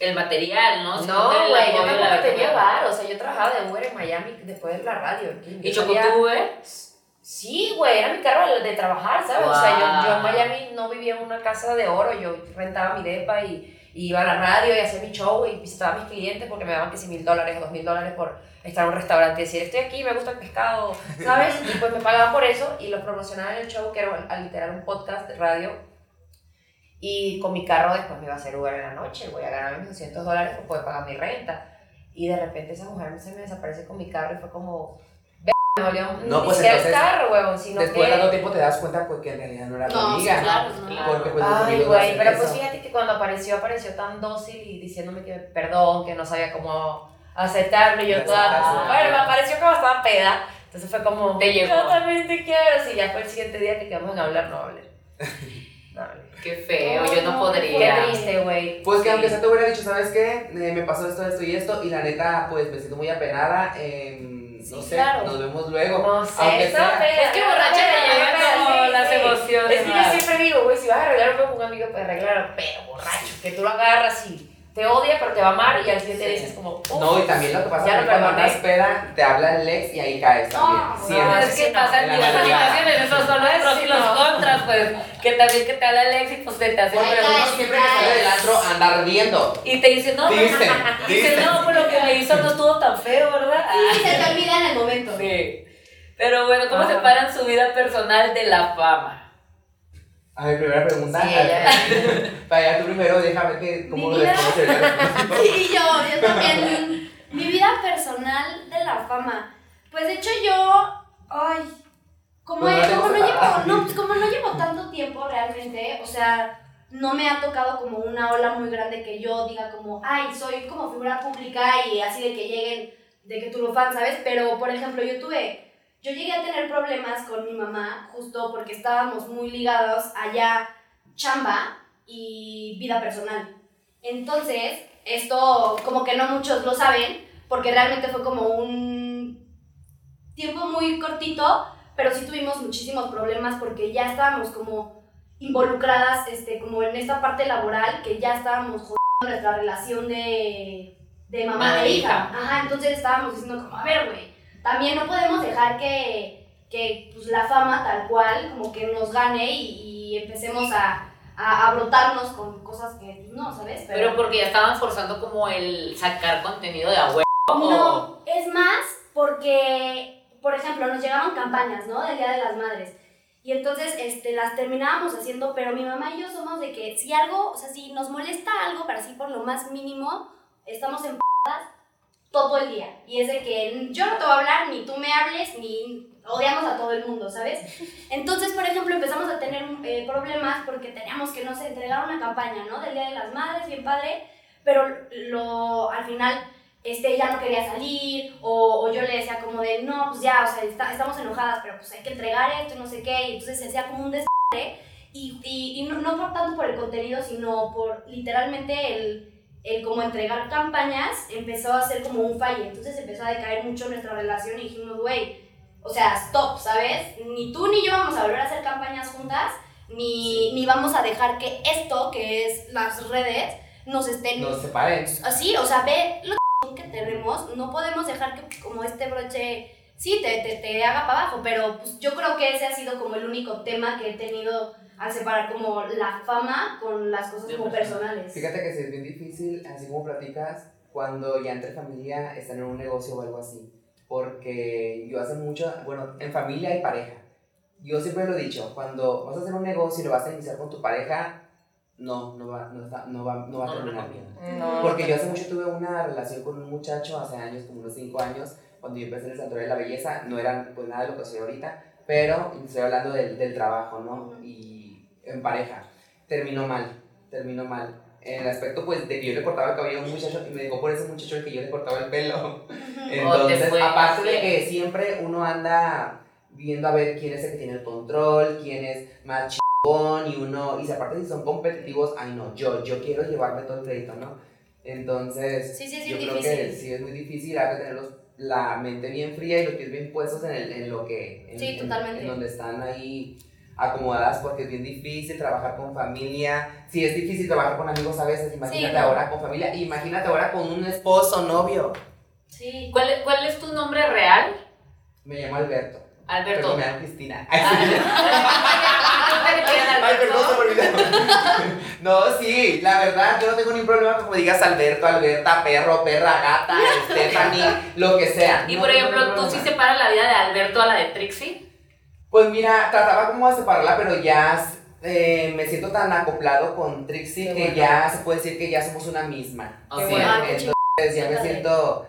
el material, ¿no? Sino No, güey, yo tampoco tenía bar, o sea, yo trabajaba de Uber en Miami después de la radio. ¿Y chocó tu Uber? Sí, güey, era mi carro de, de trabajar, ¿sabes? O sea, yo, yo en. Miami no vivía en una casa de oro, yo rentaba mi depa y, y iba a la radio y hacía mi show y visitaba a mis clientes porque me daban que si mil dólares o dos mil dólares por estar en un restaurante y decir, estoy aquí, me gusta el pescado, ¿sabes? Y pues me pagaban por eso y lo promocionaba en el show, que era al- literal un podcast de radio. Y con mi carro después me iba a hacer Uber en la noche, voy a ganar mis 200 dólares para poder pagar mi renta. Y de repente esa mujer se me desaparece con mi carro y fue como, "Ve, me dolió No, pues siquiera el entonces, carro, huevón, sino Después de que... tanto tiempo te das cuenta pues que en realidad no era tu No, sí, amiga. claro, no. Claro. Porque pues Ay, no güey, pero eso. pues fíjate que cuando apareció, apareció tan dócil y diciéndome que perdón, que no sabía cómo aceptarlo. Y yo toda, bueno, me pareció como estaba peda. Entonces fue como, Te llegó. yo también te quiero. Sí, ya fue el siguiente día que quedamos en hablar, no hablé. *laughs* No hablé. Qué feo, yo no No, podría. Qué triste, güey. Pues que Sí. aunque se te hubiera dicho, ¿sabes qué? Eh, me pasó esto, esto y esto, y la neta, pues me siento muy apenada. No sé, claro. nos vemos luego. No sé, aunque sea. Es que borracha te como Sí, las sí. emociones. Es que yo siempre digo, güey, si vas a arreglar con un amigo, pues arreglarlo, pero borracho, que tú lo agarras y te odia, pero te va a amar y al siguiente Sí. dices como. No, y también lo que pasa es que cuando andas peda, te habla el ex y ahí caes también. No, Siempre. No, es Sí, que no, pasan en la diversas madrugada. situaciones, esos son los pros y los Sí, no. contras, pues, que también que te habla el ex y pues te, te hace Ay, uno siempre que sale del antro anda ardiendo. y te dice, no, pues, dice, dicen. no, pues lo que me hizo no estuvo tan feo, ¿verdad? Sí, se te olvida en el momento. Sí. Pero bueno, ¿cómo Ah. separan su vida personal de la fama? A ver, primera pregunta. Sí, ella- *laughs* Para allá tú primero, déjame que cómo Mi lo vida-. *laughs* Sí, yo, yo también. Mi vida personal de la fama. Pues de hecho yo, ay, como, Pues no como no llevo, no, como no llevo tanto tiempo realmente, o sea, no me ha tocado como una ola muy grande que yo diga como, ay, soy como figura pública y así de que lleguen, de que tú lo fan, ¿sabes? Pero, por ejemplo, yo tuve, yo llegué a tener problemas con mi mamá justo porque estábamos muy ligados allá, chamba y vida personal. Entonces, esto como que no muchos lo saben, porque realmente fue como un tiempo muy cortito, pero sí tuvimos muchísimos problemas porque ya estábamos como involucradas este, como en esta parte laboral, que ya estábamos jodiendo nuestra relación de, de mamá e e hija. hija. Ajá, entonces estábamos diciendo como, a ver, güey, también no podemos dejar que, que pues, la fama tal cual como que nos gane y, y empecemos a, a, a brotarnos con cosas que pues, no, ¿sabes? Pero porque ya estaban forzando como el sacar contenido de abuelo. No, es más porque, por ejemplo, nos llegaban campañas, ¿no? Del Día de las Madres. Y entonces este, las terminábamos haciendo, pero mi mamá y yo somos de que si algo, o sea, si nos molesta algo, para así por lo más mínimo, estamos en todo el día. Y es de que yo no te voy a hablar, ni tú me hables, ni odiamos a todo el mundo, ¿sabes? *laughs* Entonces, por ejemplo, empezamos a tener eh, problemas porque teníamos que, no sé, entregar una campaña, ¿no? Del Día de las Madres, bien padre, pero lo, al final este, ya no quería salir, o, o yo le decía como de, no, pues ya, o sea, está- estamos enojadas, pero pues hay que entregar esto y no sé qué, y entonces se hacía como un desastre, y, y, y no, no por tanto por el contenido, sino por literalmente el, el como entregar campañas, empezó a ser como un falle, entonces empezó a decaer mucho nuestra relación y dijimos, güey, o sea, stop, ¿sabes? Ni tú ni yo vamos a volver a hacer campañas juntas, ni, ni vamos a dejar que esto, que es las redes, nos estén Nos separen. así, o sea, ve lo que tenemos, no podemos dejar que como este broche, sí, te, te, te haga para abajo, pero pues, yo creo que ese ha sido como el único tema que he tenido al separar como la fama con las cosas como personales. Fíjate que sí es bien difícil, así como platicas, cuando ya entre familia están en un negocio o algo así. Porque yo hace mucho, bueno, en familia y pareja. Yo siempre lo he dicho, cuando vas a hacer un negocio y lo vas a iniciar con tu pareja, no, no va, no está- no va, no va a No, no, terminar no. bien. No. Porque yo hace mucho tuve una relación con un muchacho, hace años, como unos 5 años, cuando yo empecé en el Santuario de la Belleza, no era pues nada de lo que soy ahorita, pero estoy hablando del, del trabajo, ¿no? Y en pareja. Terminó mal, terminó mal. En el aspecto, pues, de que yo le cortaba el cabello a un muchacho y me dejó por ese muchacho el que yo le cortaba el pelo. *laughs* *laughs* Entonces, aparte de que siempre uno anda viendo a ver quién es el que tiene el control, quién es más chingón y uno, y si aparte si son competitivos, ay no, yo, yo quiero llevarme todo el crédito, ¿no? Entonces, Sí, sí, sí, yo es creo difícil. que sí es muy difícil, hay que tener los la mente bien fría y los pies bien puestos en, el- en lo que... En, en-. En, donde están ahí acomodadas porque es bien difícil trabajar con familia. Sí, es difícil trabajar con amigos a veces, imagínate ahora con familia, imagínate ahora con un esposo, novio. Sí. ¿Cuál, es- ¿Cuál es tu nombre real? Me llamo Alberto. Pero Alberto. me llamo Cristina. Ay, sí. Ah, Ay, perdón, se me olvidó. No, sí, la verdad, yo no tengo ningún problema que digas Alberto, Alberta, perro, perra, gata, Stephanie, lo que sea. Y No por ejemplo, ¿tú sí separas la vida de Alberto a la de Trixie? Pues mira, trataba como de separarla, pero ya eh, me siento tan acoplado con Trixie Qué que bueno. ya se puede decir que ya somos una misma. Qué Sí, bueno. Ah, entonces ya me siento.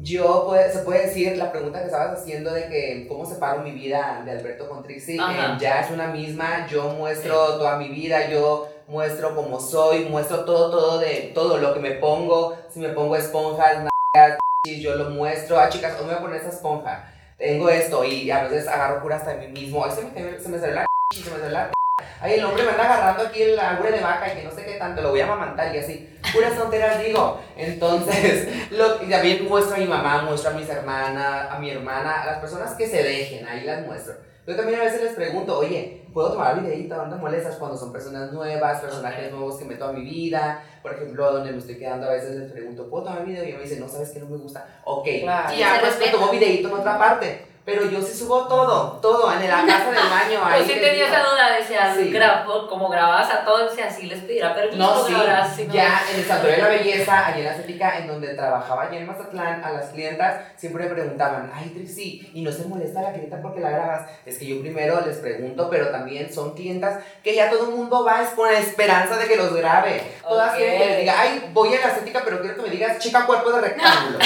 Yo, puede- se puede decir, la pregunta que estabas haciendo de que cómo separo mi vida de Alberto con Trixie, eh, ya es una misma, yo muestro toda mi vida, yo muestro cómo soy, muestro todo, todo de todo lo que me pongo, si me pongo esponjas, *laughs* yo lo muestro, ah chicas, hoy me voy a poner esa esponja, tengo esto, y a veces agarro cura hasta de mí mismo, ay se me, se me salió la *laughs* se me salió la *laughs* Ay, el hombre me anda agarrando aquí el agüe de vaca y que no sé qué tanto, lo voy a amamantar y así. Puras tonteras digo. Entonces, *laughs* lo, también muestro a mi mamá, muestro a mis hermanas, a mi hermana, a las personas que se dejen, ahí las muestro. Yo también a veces les pregunto, oye, ¿puedo tomar videito? ¿Dónde molestas cuando son personas nuevas, personajes nuevos que meto a mi vida? Por ejemplo, donde me estoy quedando a veces les pregunto, ¿puedo tomar video? Y me dicen, no, ¿sabes que no me gusta? Ok, Claro. y ya pues me tomo videito en otra parte. Pero yo sí subo todo, todo, en la casa del baño. *laughs* ahí Pues sí tenía esa duda, decía, Sí. grabo, como grababas a todos, decía, sí les pedirá permiso, No, sí, grabarás, si no- ya en el Santuario de la Belleza, allí en la estética, en donde trabajaba allá en Mazatlán, a las clientas siempre me preguntaban, ay Trixie, ¿y no se molesta la clienta porque la grabas? Es que yo primero les pregunto, pero también son clientas que ya todo el mundo va es con la esperanza de que los grabe. Todas quieren que les diga, ay, voy a la estética, pero quiero que me digas chica cuerpo de rectángulo.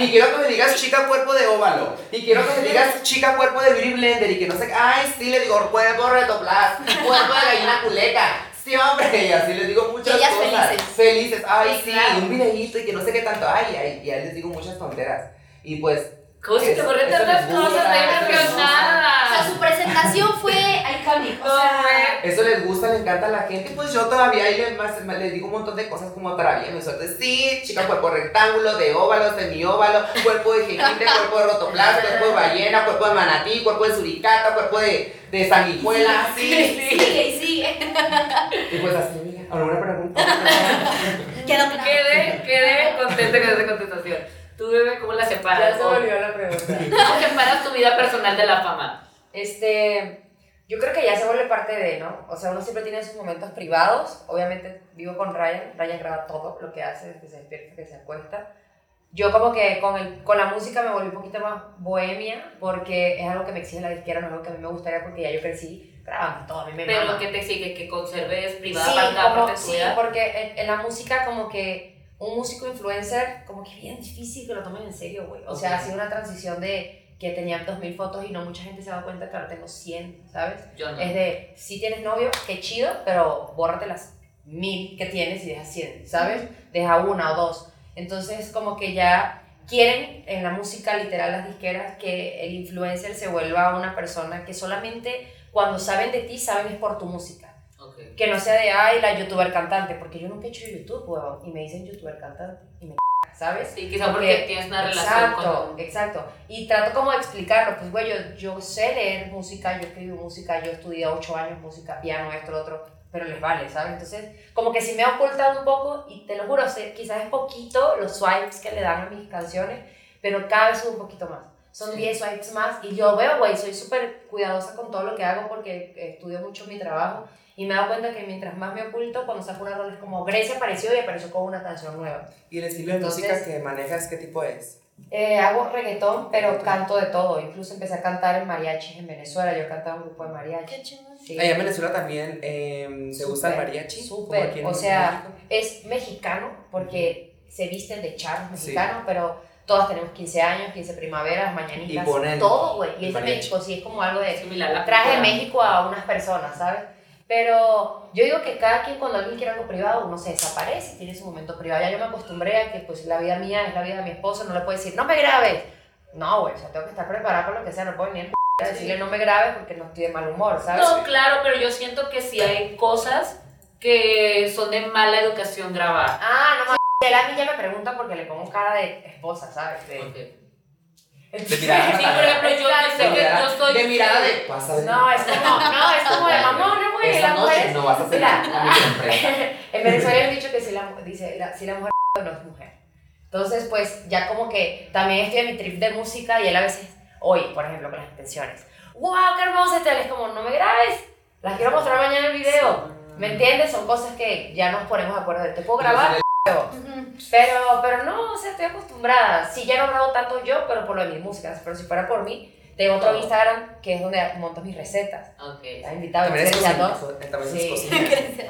y quiero que me digas chica cuerpo de óvalo. Y quiero que me digas chica cuerpo de beauty blender. Y que no sé, ay, sí, le digo cuerpo retoplas, cuerpo de gallina culeca. Sí, hombre, y así les digo muchas ellas cosas. felices. Felices, ay, Sí, sí, claro. un videíto y que no sé qué tanto, ay, ay, y ahí les digo muchas tonteras. Y pues, ¿Cómo se te Eso- ocurren tantas les gusta, cosas? les emocionada. O sea, su presentación fue icónica. O sea, eso les gusta, le encanta a la gente. Y pues yo todavía ahí les, les digo un montón de cosas como todavía me suelto. Sí, chica, cuerpo rectángulo, de óvalo, semióvalo, cuerpo de jengibre, cuerpo de rotoplas, cuerpo de ballena, cuerpo de manatí, cuerpo de suricata, cuerpo de, de sanguijuela, sí. sigue y sigue. Y pues así, amiga, ¿alguna pregunta? Quedó claro. *laughs* Quedé, quedé contenta con esa contestación. Tú, bebé, ¿cómo la Ya separas? se ¿O volvió la pregunta. *laughs* ¿Cómo separas tu vida personal de la fama? Este, yo creo que ya se vuelve parte de, ¿no? O sea, uno siempre tiene sus momentos privados. Obviamente vivo con Ryan. Ryan graba todo lo que hace, desde que se despierta, que se acuesta. Yo como que con, el, con la música me volví un poquito más bohemia porque es algo que me exige la disquera, no es algo que a mí me gustaría porque ya yo crecí grabando todo, a mí me Pero mama. lo que te sigue, que conserves privada Sí, para como- sí, porque en, en la música como que un músico influencer como que es bien difícil que lo tomen en serio, güey. O sea, ha sido una transición de que tenía 2000 fotos y no mucha gente se ha dado cuenta que ahora tengo 100, ¿sabes? Yo no. Es de, si tienes novio, qué chido, pero bórrate las mil que tienes y deja 100, ¿sabes? Deja una o dos. Entonces, como que ya quieren en la música literal las disqueras que el influencer se vuelva una persona que solamente cuando saben de ti saben es por tu música. Que no sea de, ay, la youtuber cantante, porque yo nunca he hecho YouTube, huevón, y me dicen youtuber cantante, y me *laughs* ¿sabes? Sí, quizá porque tienes una relación exacto, con... Exacto, Y trato como de explicarlo, pues, güey, yo, yo sé leer música, yo escribo música, yo estudié ocho años música, piano, esto, lo otro, pero les vale, ¿sabes? Entonces, como que sí me he ocultado un poco, y te lo juro, sé, quizás es poquito los swipes que le dan a mis canciones, pero cada vez subo un poquito más. Son Sí. 10 swipes más, y yo veo, güey, soy súper cuidadosa con todo lo que hago porque estudio mucho mi trabajo, y me he dado cuenta que mientras más me oculto, cuando saco una rola es como Grecia apareció y apareció con una canción nueva. ¿Y el estilo de Entonces- música que manejas qué tipo es? Eh, hago reggaetón, pero canto de todo. Incluso empecé a cantar en mariachis en Venezuela. Yo cantaba un grupo de mariachi. Qué chingón. Sí. Allá en Venezuela también eh, se usa el mariachi. súper. O sea, México. Es mexicano porque se visten de charros Sí. mexicanos, pero todas tenemos 15 años, 15 primaveras, mañanitas, Y ponen todo, güey. Y es de mariachi. México, sí, es como algo de Similar traje de. México a unas personas, ¿sabes? Pero yo digo que cada quien cuando alguien quiere algo privado, uno se desaparece y tiene su momento privado. Ya yo me acostumbré a que pues la vida mía es la vida de mi esposo, no le puedo decir, no me grabes. No, güey, o sea, tengo que estar preparada con lo que sea, no puedo ni el a decirle no me grabes porque no estoy de mal humor, ¿sabes? No, claro, pero yo siento que sí hay cosas que son de mala educación grabar. Ah, no mames, él a mí ya me pregunta porque le pongo cara de esposa, ¿sabes? De. De mirada Sí, por ejemplo, yo, sé de que yo soy. de mirada de pasa de No, es como, no, es como de mamón, no, güey, noche mujeres. no vas a sorpresa. *laughs* en Venezuela hay un dicho que si la, dice, la- si la mujer no es mujer. Entonces, pues ya como que también estoy en mi trip de música y él a veces, hoy, por ejemplo, con las intenciones, wow, qué hermosa esta, Él es como, no me grabes, las quiero mostrar mañana en el video. ¿Me entiendes? Son cosas que ya nos ponemos de acuerdo. Te puedo grabar. Pero, pero no, o sea, estoy acostumbrada. Sí, ya no grabo tanto yo, pero por lo de mis músicas. Pero si fuera por mí, tengo otro Instagram que es donde monto mis recetas. Ok. Estás invitado, cocina. no. También Sí. es *laughs* cocina.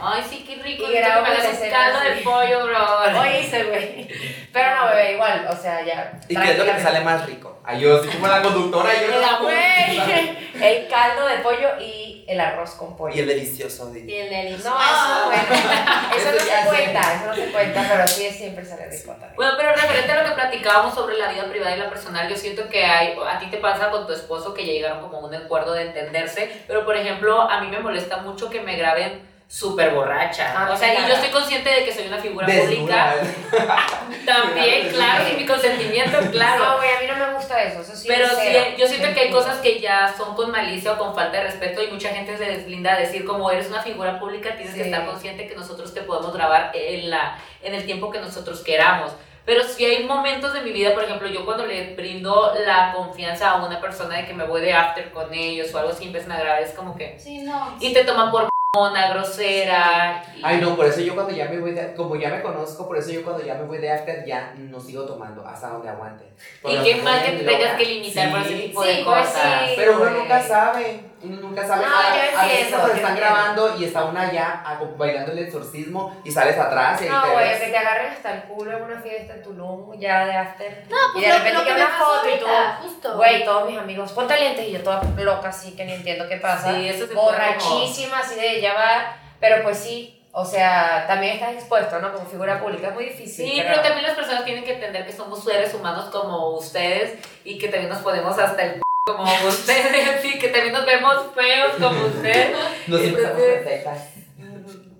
Ay, sí, qué rico. Y grabo un recetas, de pollo, bro. Hoy hice, güey. Pero no, bebé, igual, o sea, ya. ¿Y qué es lo que te sale más rico? Ay, yo soy como la conductora, yo El, *laughs* el caldo de pollo y el arroz con pollo. Y el delicioso. di. Y el delicioso. No, eso no cuenta. *laughs* Eso no se cuenta, eso no se cuenta, pero sí siempre sale rico también. Bueno, pero referente a lo que platicábamos sobre la vida privada y la personal, yo siento que hay, a ti te pasa con tu esposo que ya llegaron como a un acuerdo de entenderse, pero por ejemplo, a mí me molesta mucho que me graben súper borracha. Ah, o sea, y yo estoy consciente de que soy una figura pública. *laughs* También, claro, sin mi consentimiento, *laughs* claro. No, güey, a mí no me gusta eso, eso sí. Pero es sí, yo siento que hay cosas que ya son con malicia o con falta de respeto y mucha gente se deslinda a decir como eres una figura pública tienes que Sí. estar consciente que nosotros te podemos grabar en, la, en el tiempo que nosotros queramos. Pero si hay momentos de mi vida, por ejemplo, yo cuando le brindo la confianza a una persona de que me voy de after con ellos o algo así, empiezan a grabar, es como que... Sí, no. Y te toman por mona, grosera. y- Ay, no, por eso yo cuando ya me voy de, como ya me conozco, por eso yo cuando ya me voy de after ya no sigo tomando hasta donde aguante. Y qué mal que te tengas que limitar por ese Sí. tipo Sí, de pues cosas. sí. Pero uno nunca sabe, nunca sabe. No, a, yo a veces están entiendo. grabando y está una ya a- bailando el exorcismo y sales atrás y ahí No, güey, que te agarren hasta el culo en una fiesta en Tulum, ya de after. No, pues y de lo- repente lo que me foto y tú, ahorita, justo. güey, todos mis amigos, ponte lentes y yo toda loca así que ni entiendo qué pasa. Sí, eso Borrachísima, así de llevar, pero pues sí, o sea, también estás expuesto, ¿no? Como figura pública, es muy difícil. Sí, pero también las personas tienen que entender que somos seres humanos como ustedes y que también nos ponemos hasta el como ustedes *laughs* y que también nos vemos feos como ustedes. No siempre estamos Entonces- perfectas.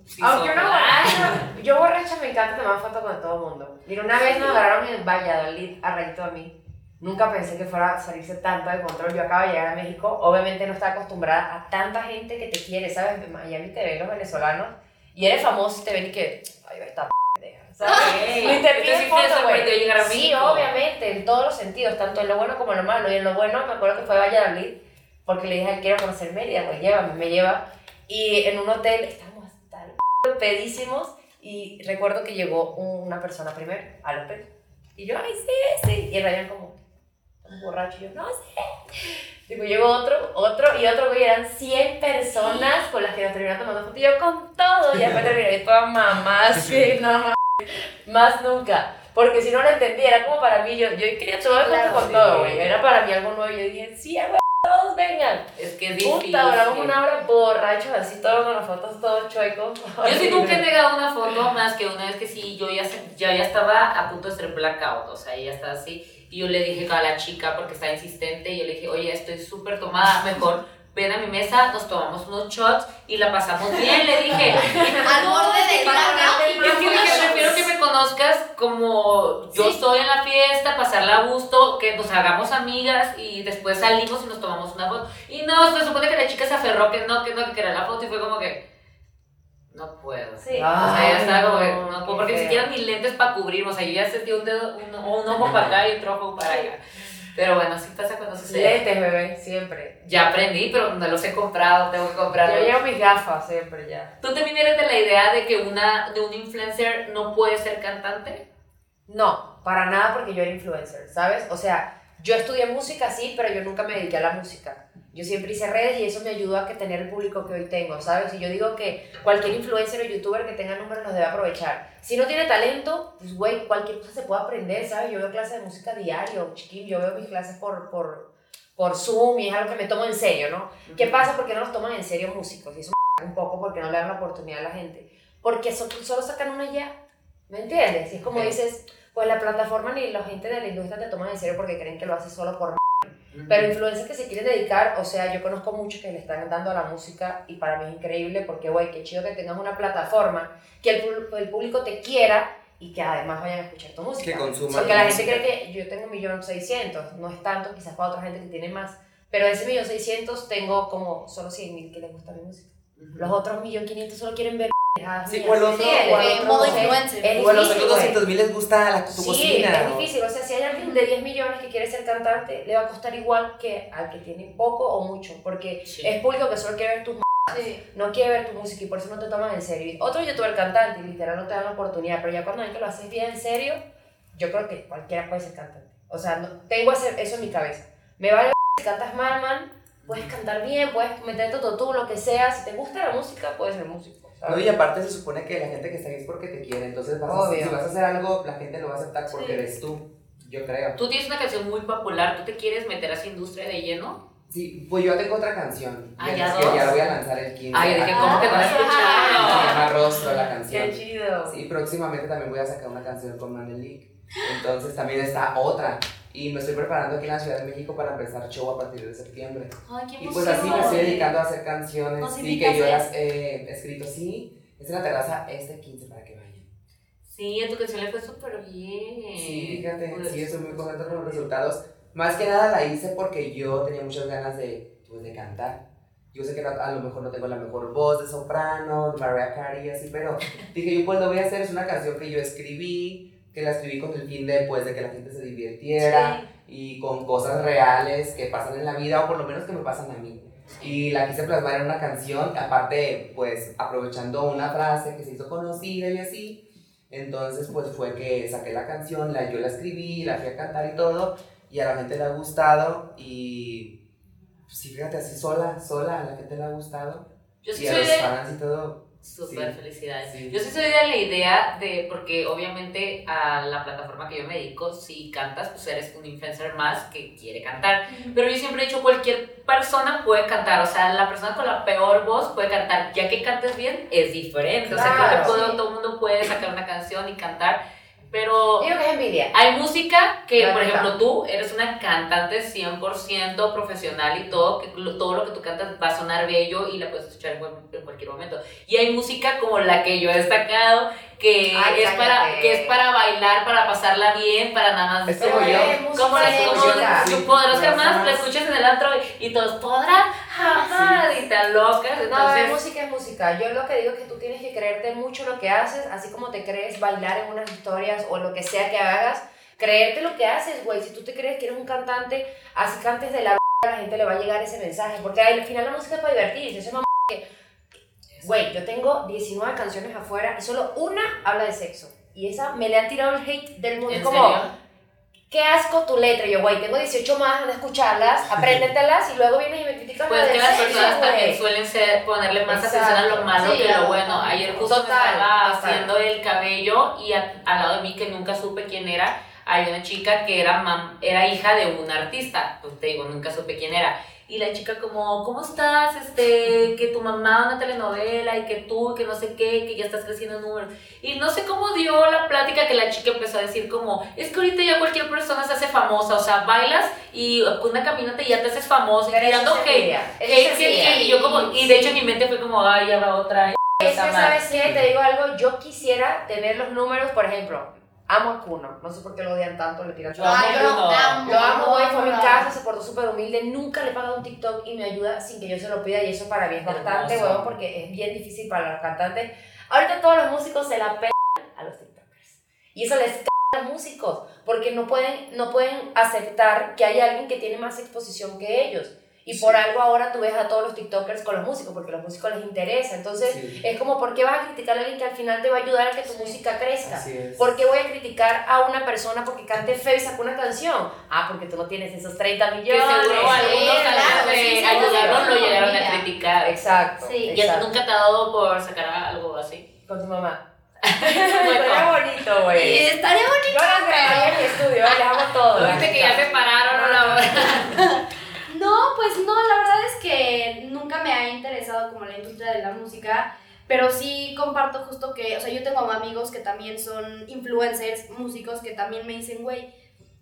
Sí, Aunque una borracha, yo borracha me encanta tomar fotos con todo el mundo. Mira, una vez nos agarraron en Valladolid a Rayito a mí. Nunca pensé que fuera a salirse tanto de control. Yo acabo de llegar a México. Obviamente no estaba acostumbrada a tanta gente que te quiere, ¿sabes? En Miami te ven los venezolanos y eres famoso y te ven y que, ay, esta pendeja, ¿sabes? Te sí te foto, güey. sorprendió llegar a Sí, México. obviamente, en todos los sentidos, tanto en lo bueno como en lo malo. Y en lo bueno, me acuerdo que fue a Valladolid, porque le dije, quiero conocer Mérida, pues llévame, me lleva. Y en un hotel, estábamos hasta el pedísimos, y recuerdo que llegó una persona primero al hotel. Y yo, ay, sí, sí. Y Ryan como, un borracho, y yo, no sé. Digo, llegó otro, otro, y otro, güey, eran 100 personas con las que nos terminaron tomando fotos. Y yo con todo, y después terminé toda mamá, así, no mames, más nunca. Porque si no lo entendía, era como para mí, yo, yo quería tomar fotos Claro, con sí. todo, güey. Era para mí algo nuevo. y Yo dije, sí, güey, todos vengan. Es que es difícil. Puta, duramos una hora borrachos, así todos con las fotos, todos chuecos. Yo sí nunca he negado una foto más que una vez que sí, yo ya, se- ya, ya estaba a punto de ser blackout, o sea, ella estaba así. Y yo le dije a la chica, porque estaba insistente, y yo le dije, oye, estoy súper tomada, mejor ven a mi mesa, nos tomamos unos shots y la pasamos bien, le dije. *laughs* Al borde blackout y Es que dije, prefiero que me conozcas como yo Sí. estoy en la fiesta, pasarla a gusto, que nos hagamos amigas y después salimos y nos tomamos una foto. Y no, se supone que la chica se aferró que no, que no, que quería la foto y fue como que no puedo. Sí. O sea, ya estaba como que no, puedo, porque ni siquiera mis lentes para cubrirme, o sea, yo ya sentí un dedo, un, un ojo para acá y otro ojo para allá. Pero bueno, así pasa cuando sucede. Lentes, bebé, siempre. Ya aprendí, pero no los he comprado, tengo que comprarlos. Yo llevo mis gafas siempre ya. ¿Tú también eres de la idea de que una de un influencer no puede ser cantante? No, para nada porque yo era influencer, ¿sabes? O sea, yo estudié música, sí, pero yo nunca me dediqué a la música. Yo siempre hice redes y eso me ayudó a que tener el público que hoy tengo, ¿sabes? Y yo digo que cualquier influencer o youtuber que tenga números los debe aprovechar. Si no tiene talento, pues güey, cualquier cosa se puede aprender, ¿sabes? Yo veo clases de música diario, chiquín, yo veo mis clases por, por, por Zoom y es algo que me tomo en serio, ¿no? ¿Qué pasa? Porque no los toman en serio músicos y eso me un poco porque no le dan la oportunidad a la gente. Porque so- solo sacan una ya, ¿me entiendes? Y es como Ok. dices, pues la plataforma ni la gente de la industria te toman en serio porque creen que lo haces solo por pero influencers que se quieren dedicar, o sea, yo conozco muchos que le están dando a la música y para mí es increíble porque, güey, qué chido que tengas una plataforma, que el, el público te quiera y que además vayan a escuchar tu música. Que consuman Porque la tu gente cree que yo tengo un millón seiscientos, no es tanto, quizás para otra gente que tiene más, pero de ese millón seiscientos tengo como solo cien mil que les gusta mi música. Los otros millón quinientos solo quieren ver Sí, mías. o el otro- Sí, o de otro- modo es- influencer. es O a los difícil, otros güey. 200 mil les gusta la, tu Sí, cocina. es difícil. O sea, si hay alguien de 10 millones que quiere ser cantante, le va a costar igual que al que tiene poco o mucho. Porque Sí. es público que solo quiere ver tus m- Sí. no quiere ver tu música y por eso no te toman en serio. Y Otro youtuber cantante literal no te dan la oportunidad, pero ya cuando ven que lo haces bien en serio, yo creo que cualquiera puede ser cantante. O sea, no, tengo ese- eso en mi cabeza. Me vale si cantas mal, man, puedes cantar bien, puedes meterte tú lo que sea. Si te gusta la música, puedes ser músico. No, y aparte se supone que la gente que está ahí es porque te quiere, entonces vas a, si vas a hacer algo, la gente lo va a aceptar porque Sí. eres tú, yo creo. Tú tienes una canción muy popular, ¿tú te quieres meter a esa industria de lleno? Sí, pues yo tengo otra canción, Ah, que- ¿ya que ya la voy a lanzar el 15. Ay, dije, ¿cómo que no la he Se escuchado? llama Rostro la canción. Qué chido. Sí, próximamente también voy a sacar una canción con Manelik. Entonces también está otra. Y me estoy preparando aquí en la Ciudad de México para empezar show a partir de septiembre. Ay, qué Y pues así me estoy dedicando a hacer canciones. ¿Nos Sí, que yo eh? las he escrito. Sí, es en la terraza este 15 para que vayan. Sí, a tu canción le fue súper bien. Sí, fíjate, Pues, sí, estoy muy contento con los resultados. Más que nada la hice porque yo tenía muchas ganas de, pues, de cantar. Yo sé que no- a lo mejor no tengo la mejor voz de soprano, de Mariah Carey y así, pero dije yo pues lo voy a hacer, es una canción que yo escribí, que la escribí con el fin de, pues, de que la gente se divirtiera y con cosas reales que pasan en la vida o por lo menos que me pasan a mí. Y la quise plasmar en una canción, aparte pues aprovechando una frase que se hizo conocida y así. Entonces pues fue que saqué la canción, la, yo la escribí, la fui a cantar y todo y a la gente le ha gustado y sí, fíjate, así sola, sola, a la gente le ha gustado. Yo sí y a los de... fans y todo. Súper Sí. felicidades. Sí. Yo sí soy de la idea de, porque obviamente a la plataforma que yo me dedico, si cantas, pues eres un influencer más que quiere cantar. Pero yo siempre he dicho, cualquier persona puede cantar, o sea, la persona con la peor voz puede cantar, ya que cantes bien es diferente, o sea, creo Claro, que puedo- sí. todo el mundo puede sacar una canción y cantar, pero Digo que es envidia. hay música que, La por ejemplo, tú eres una cantante 100% profesional y todo, que lo- todo lo que tú cantas va a sonar bello y la puedes escuchar en, cual- en cualquier momento. Y hay música como la que yo he destacado, que, Ay, es, para, que es para bailar, para pasarla bien, para nada más... Es como yo. es música Como las. Sí, podrás jamás, la escuchas en el antro y, todos podrán jamás y tan locas. No, Entonces, es música es música. Yo lo que digo es que tú tienes que creerte mucho lo que haces, así como te crees bailar en unas historias o lo que sea que hagas. Creerte lo que haces, güey. Si tú te crees que eres un cantante, así cantes de la la gente le va a llegar ese mensaje. Porque al final la música es para divertirse. Eso es que. Güey, yo tengo 19 canciones afuera y solo una habla de sexo. Y esa me le han tirado el hate del mundo. ¿en como, serio? qué asco tu letra. Y yo, güey, tengo 18 más de escucharlas, *laughs* apréndetelas y luego vienes y me criticas Pues la que las personas también güey. suelen ser, ponerle más Exacto. atención a lo malo Sí, que lo bueno. Ayer justo me Total, estaba total. haciendo el cabello y a- al lado de mí, que nunca supe quién era, hay una chica que era, mam- era hija de un artista. Pues te digo, nunca supe quién era. Y la chica como, ¿cómo estás? Este, que tu mamá una telenovela y que tú, que no sé qué, que ya estás creciendo en números. Y no sé cómo dio la plática que la chica empezó a decir como, es que ahorita ya cualquier persona se hace famosa, o sea, bailas y una caminata y ya te haces famosa y tirando hate. Y yo como, y de hecho en mi mente fue como, ay, ya va otra. Es que. ¿sabes qué? Te digo algo, yo quisiera tener los números, por ejemplo, amo a Kuno, no sé por qué lo odian tanto, le tiran Yo todo. amo Ay, yo lo amo. Lo amo, güey, fue a mi casa, se portó súper humilde, nunca le he pagado un TikTok y me ayuda sin que yo se lo pida y eso para mí es bastante, huevón, porque es bien difícil para los cantantes. Ahorita todos los músicos se la pegan a los TikTokers y eso les a los músicos porque no pueden, no pueden aceptar que hay alguien que tiene más exposición que ellos. Y por Sí. algo ahora tú ves a todos los TikTokers con los músicos, porque a los músicos les interesa. Entonces, Sí. es como, ¿por qué vas a criticar a alguien que al final te va a ayudar a que tu música crezca? Así es. ¿Por qué voy a criticar a una persona porque cante feo y sacó una canción? Ah, porque tú no tienes esos 30 Que millones. seguro Sí, algunos sí, sí, sí, lo sí, llegaron a criticar. Exacto. Sí. ¿Y a ti exacto. nunca te ha dado por sacar algo así? Con tu mamá. *laughs* *laughs* Estaría bonito, güey. estaría bonito. Yo las grabaría en mi estudio, les hago todo. Viste que ya se pararon la No, *laughs* pues no, la verdad es que nunca me ha interesado como la industria de la música, pero sí comparto justo que, o sea, yo tengo amigos que también son influencers, músicos, que también me dicen, güey,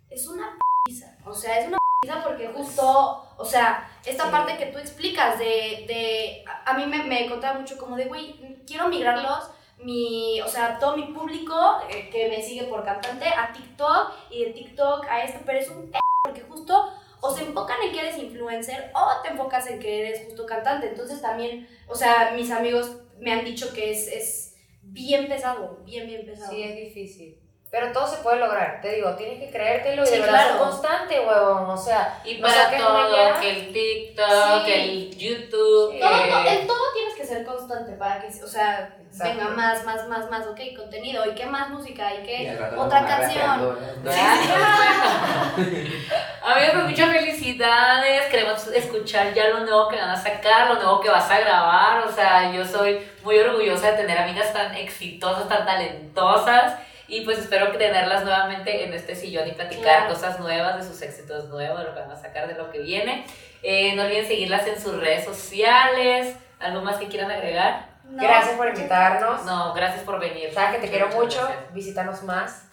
es una pizza, o sea, es una pizza porque justo, o sea, esta Sí. parte que tú explicas de, de a, mí me, me contaba mucho como de, güey, quiero migrarlos, mi, o sea, todo mi público eh, que me sigue por cantante a TikTok y de TikTok a esto, pero es un p porque justo o se enfocan en que eres influencer o te enfocas en que eres justo cantante. Entonces también, o sea, mis amigos me han dicho que es, es bien pesado, bien, bien pesado. Sí, es difícil. Pero todo se puede lograr, te digo, tienes que creértelo y Sí, de verdad claro. constante, huevón. O sea, Y no para todo, que el TikTok, Sí. que el YouTube. Sí. Todo, que ser constante para que, o sea, Exacto. venga más, más, más, más, ok, contenido, y qué más música, y qué otra canción. *laughs* Amigos, pues muchas felicidades. Queremos escuchar ya lo nuevo que van a sacar, lo nuevo que vas a grabar. O sea, yo soy muy orgullosa de tener amigas tan exitosas, tan talentosas. Y pues espero tenerlas nuevamente en este sillón y platicar Claro. cosas nuevas, de sus éxitos nuevos, de lo que van a sacar, de lo que viene. Eh, no olviden seguirlas en sus redes sociales. ¿Algo más que quieran agregar? No. Gracias por invitarnos. No, gracias por venir. Sabes que te quiero mucho, gracias. visítanos más.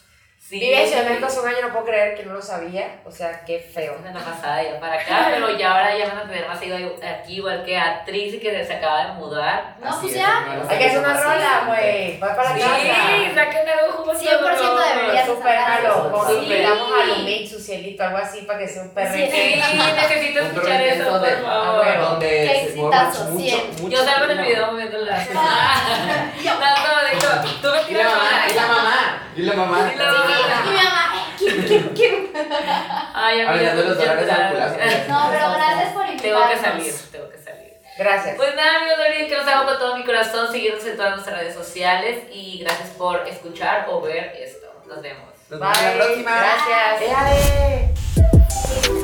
Sí. Vive en Ciudad de México hace un año, no puedo creer que no lo sabía. O sea, qué feo. Una pasada ya para acá, *laughs* pero ya ahora ya van a tener más seguido aquí, igual que actriz y que se acaba de mudar. No, Así pues es, ya. Hay que hacer una rola, güey. Va para Sí, casa. saquen algo juntos. 100% deberías de Superalo. Sí. invitamos a Lumix, su cielito, algo así, para que sea un perrito. Sí, necesito Un escuchar eso, por favor. Bueno. Donde Qué se exitazo, mucho. Yo salgo en el video moviendo la. *laughs* *laughs* No, no, digo, tú me Y la tiras mamá, y la mamá, y la mamá. Y la mamá. Y mi mamá, eh, quiero, quiero, quiero. *laughs* Ay, amiga, Hablando de los dólares al culazo. No, pero gracias por invitarnos. Tengo que salir, tengo que salir. Gracias. Pues nada, amigos, olviden que los hago con todo mi corazón, seguirnos en todas nuestras redes sociales y gracias por escuchar o ver esto. Nos vemos. Nos vemos la Bye. próxima. Gracias. ¡Éale!